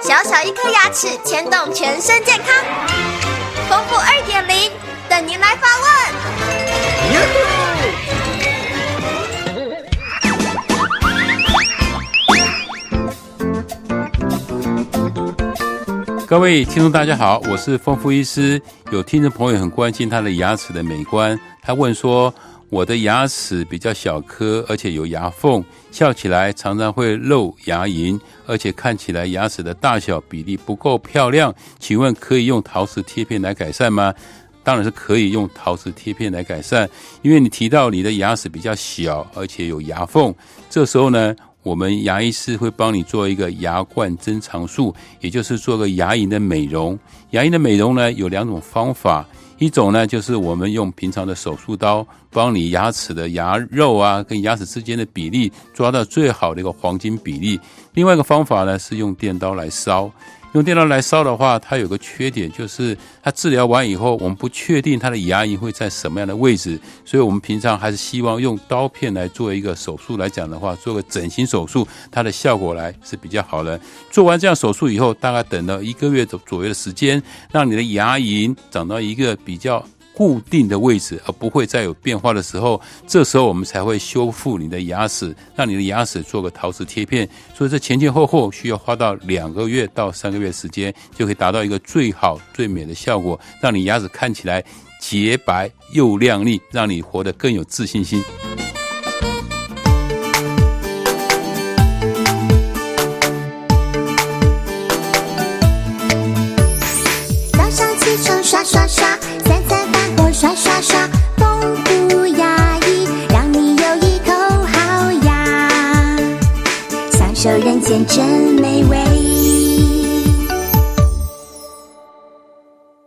小小一颗牙齿牵动全身健康，丰富二点零等您来各位听众，大家好，我是丰富医师。有听众朋友很关心他的牙齿的美观，他问说。我的牙齿比较小颗，而且有牙缝，笑起来常常会露牙龈，而且看起来牙齿的大小比例不够漂亮。请问可以用陶瓷贴片来改善吗？当然是可以用陶瓷贴片来改善，因为你提到你的牙齿比较小，而且有牙缝，这时候呢，我们牙医师会帮你做一个牙冠增长术，也就是做个牙龈的美容。牙龈的美容呢，有两种方法。一种呢，就是我们用平常的手术刀，帮你牙齿的牙肉啊，跟牙齿之间的比例抓到最好的一个黄金比例。另外一个方法呢，是用电刀来烧。用电刀来烧的话，它有个缺点，就是它治疗完以后，我们不确定它的牙龈会在什么样的位置，所以我们平常还是希望用刀片来做一个手术来讲的话，做个整形手术，它的效果来是比较好的。做完这样手术以后，大概等到一个月左左右的时间，让你的牙龈长到一个比较。固定的位置，而不会再有变化的时候，这时候我们才会修复你的牙齿，让你的牙齿做个陶瓷贴片。所以这前前后后需要花到两个月到三个月时间，就可以达到一个最好最美的效果，让你牙齿看起来洁白又亮丽，让你活得更有自信心。早上起床刷刷刷。刷刷刷，丰富牙医，让你有一口好牙，享受人间真美味。